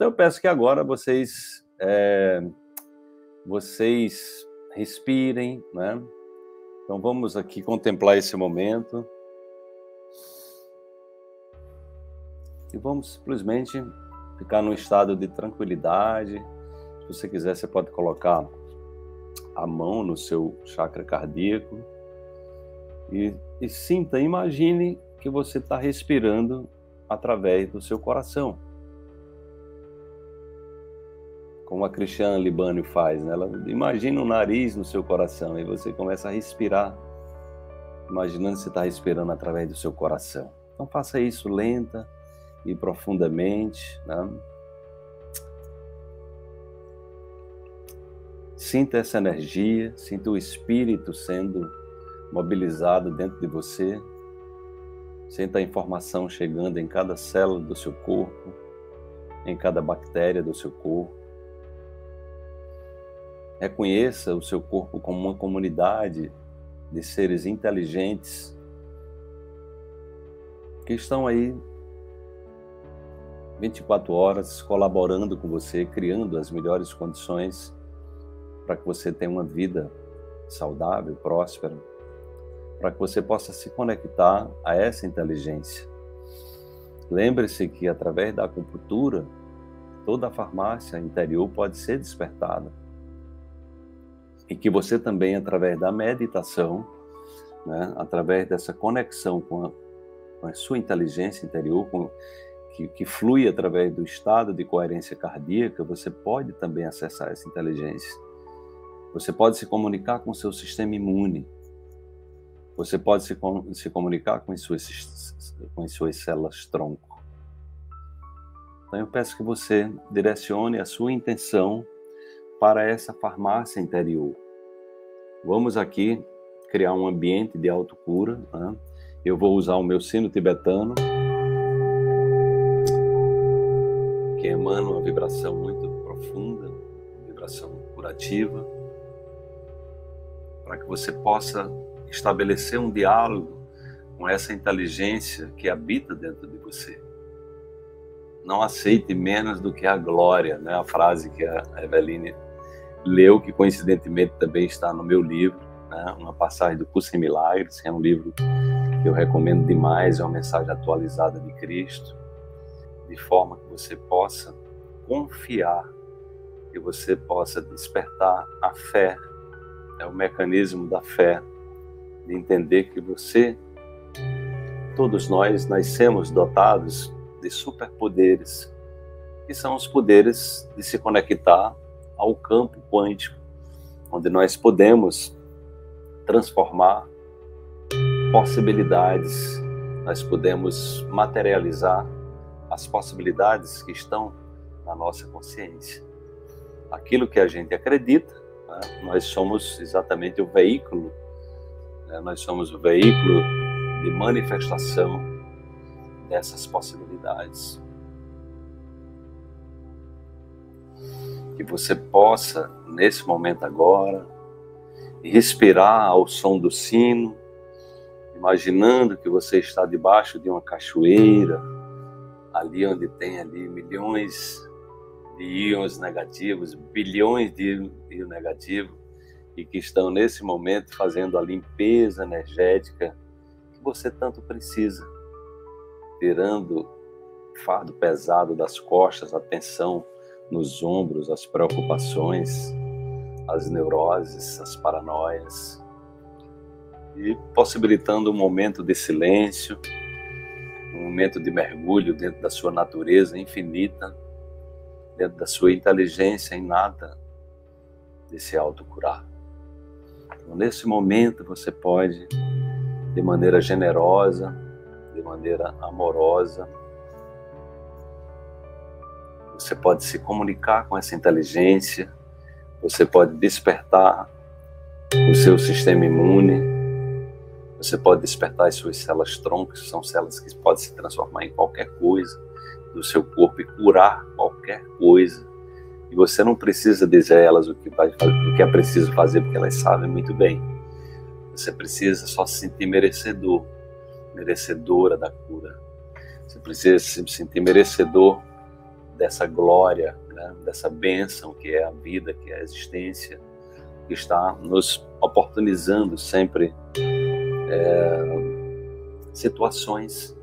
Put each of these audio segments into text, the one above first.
Então eu peço que agora vocês é, vocês respirem, né? Então vamos aqui contemplar esse momento. E vamos simplesmente ficar num estado de tranquilidade. Se você quiser, você pode colocar a mão no seu chakra cardíaco e, e sinta, imagine que você está respirando através do seu coração. Como a Cristiane Libânio faz, né? Ela imagina o um nariz no seu coração e você começa a respirar, imaginando que você está respirando através do seu coração. Então faça isso lenta e profundamente, né? Sinta essa energia, sinta o espírito sendo mobilizado dentro de você. Sinta a informação chegando em cada célula do seu corpo, em cada bactéria do seu corpo. Reconheça o seu corpo como uma comunidade de seres inteligentes que estão aí 24 horas colaborando com você, criando as melhores condições para que você tenha uma vida saudável, próspera, para que você possa se conectar a essa inteligência. Lembre-se que através da acupuntura, toda a farmácia interior pode ser despertada. E que você também, através da meditação, né, através dessa conexão com a, com a sua inteligência interior, com, que, que flui através do estado de coerência cardíaca, você pode também acessar essa inteligência. Você pode se comunicar com o seu sistema imune. Você pode se, se comunicar com as, suas, com as suas células tronco. Então eu peço que você direcione a sua intenção para essa farmácia interior. Vamos aqui criar um ambiente de autocura. Né? Eu vou usar o meu sino tibetano, que emana uma vibração muito profunda, uma vibração curativa para que você possa estabelecer um diálogo com essa inteligência que habita dentro de você. Não aceite menos do que a glória, né? A frase que a Eveline leu, que coincidentemente também está no meu livro, né? uma passagem do Curso em Milagres, que é um livro que eu recomendo demais, é uma mensagem atualizada de Cristo, de forma que você possa confiar, que você possa despertar a fé é o mecanismo da fé, de entender que você, todos nós, nascemos dotados de superpoderes, que são os poderes de se conectar ao campo quântico, onde nós podemos transformar possibilidades, nós podemos materializar as possibilidades que estão na nossa consciência. Aquilo que a gente acredita, né? Nós somos exatamente o veículo, né? nós somos o veículo de manifestação dessas possibilidades. Que você possa, nesse momento agora, respirar ao som do sino, imaginando que você está debaixo de uma cachoeira, ali onde tem ali milhões de íons negativos, bilhões de íons negativos, e que estão nesse momento fazendo a limpeza energética que você tanto precisa, tirando o fardo pesado das costas, a tensão nos ombros, as preocupações, as neuroses, as paranoias, e possibilitando um momento de silêncio, um momento de mergulho dentro da sua natureza infinita dentro da sua inteligência em nada de se autocurar. Então, nesse momento, você pode, de maneira generosa, de maneira amorosa, você pode se comunicar com essa inteligência, você pode despertar o seu sistema imune, você pode despertar as suas células troncos, que são células que podem se transformar em qualquer coisa do seu corpo e curar qualquer coisa. E você não precisa dizer a elas o que, vai, o que é preciso fazer, porque elas sabem muito bem. Você precisa só se sentir merecedor, merecedora da cura. Você precisa se sentir merecedor dessa glória, né? dessa bênção que é a vida, que é a existência, que está nos oportunizando sempre é, situações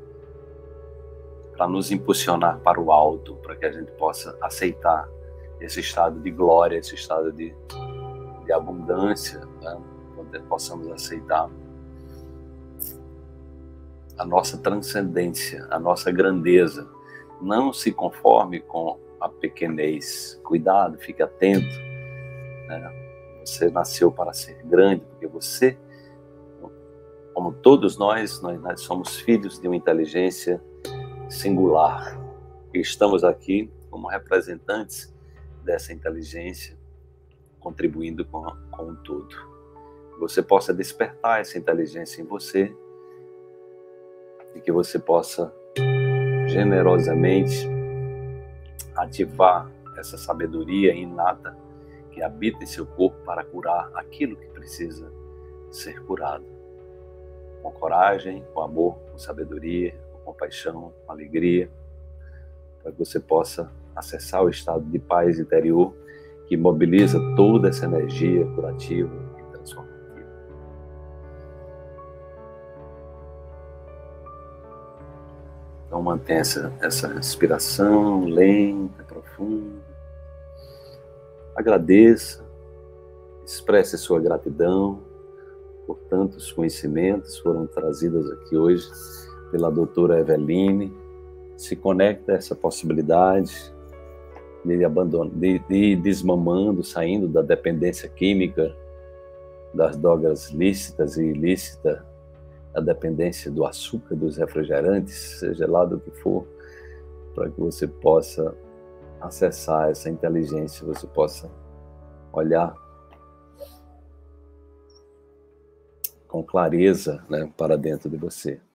para nos impulsionar para o alto, para que a gente possa aceitar esse estado de glória, esse estado de, de abundância, né? possamos aceitar a nossa transcendência, a nossa grandeza. Não se conforme com a pequenez. Cuidado, fique atento. Né? Você nasceu para ser grande, porque você, como todos nós, nós, nós somos filhos de uma inteligência singular. E estamos aqui como representantes dessa inteligência, contribuindo com, com tudo. Você possa despertar essa inteligência em você e que você possa generosamente ativar essa sabedoria inata que habita em seu corpo para curar aquilo que precisa ser curado. Com coragem, com amor, com sabedoria, com compaixão, com alegria, para que você possa acessar o estado de paz interior que mobiliza toda essa energia curativa Então mantenha essa, essa respiração lenta, profunda. Agradeça, expresse sua gratidão por tantos conhecimentos foram trazidos aqui hoje pela doutora Eveline. Se conecta a essa possibilidade de, abandonar, de, de desmamando, saindo da dependência química das drogas lícitas e ilícitas a dependência do açúcar, dos refrigerantes, seja lá do que for, para que você possa acessar essa inteligência, você possa olhar com clareza né, para dentro de você.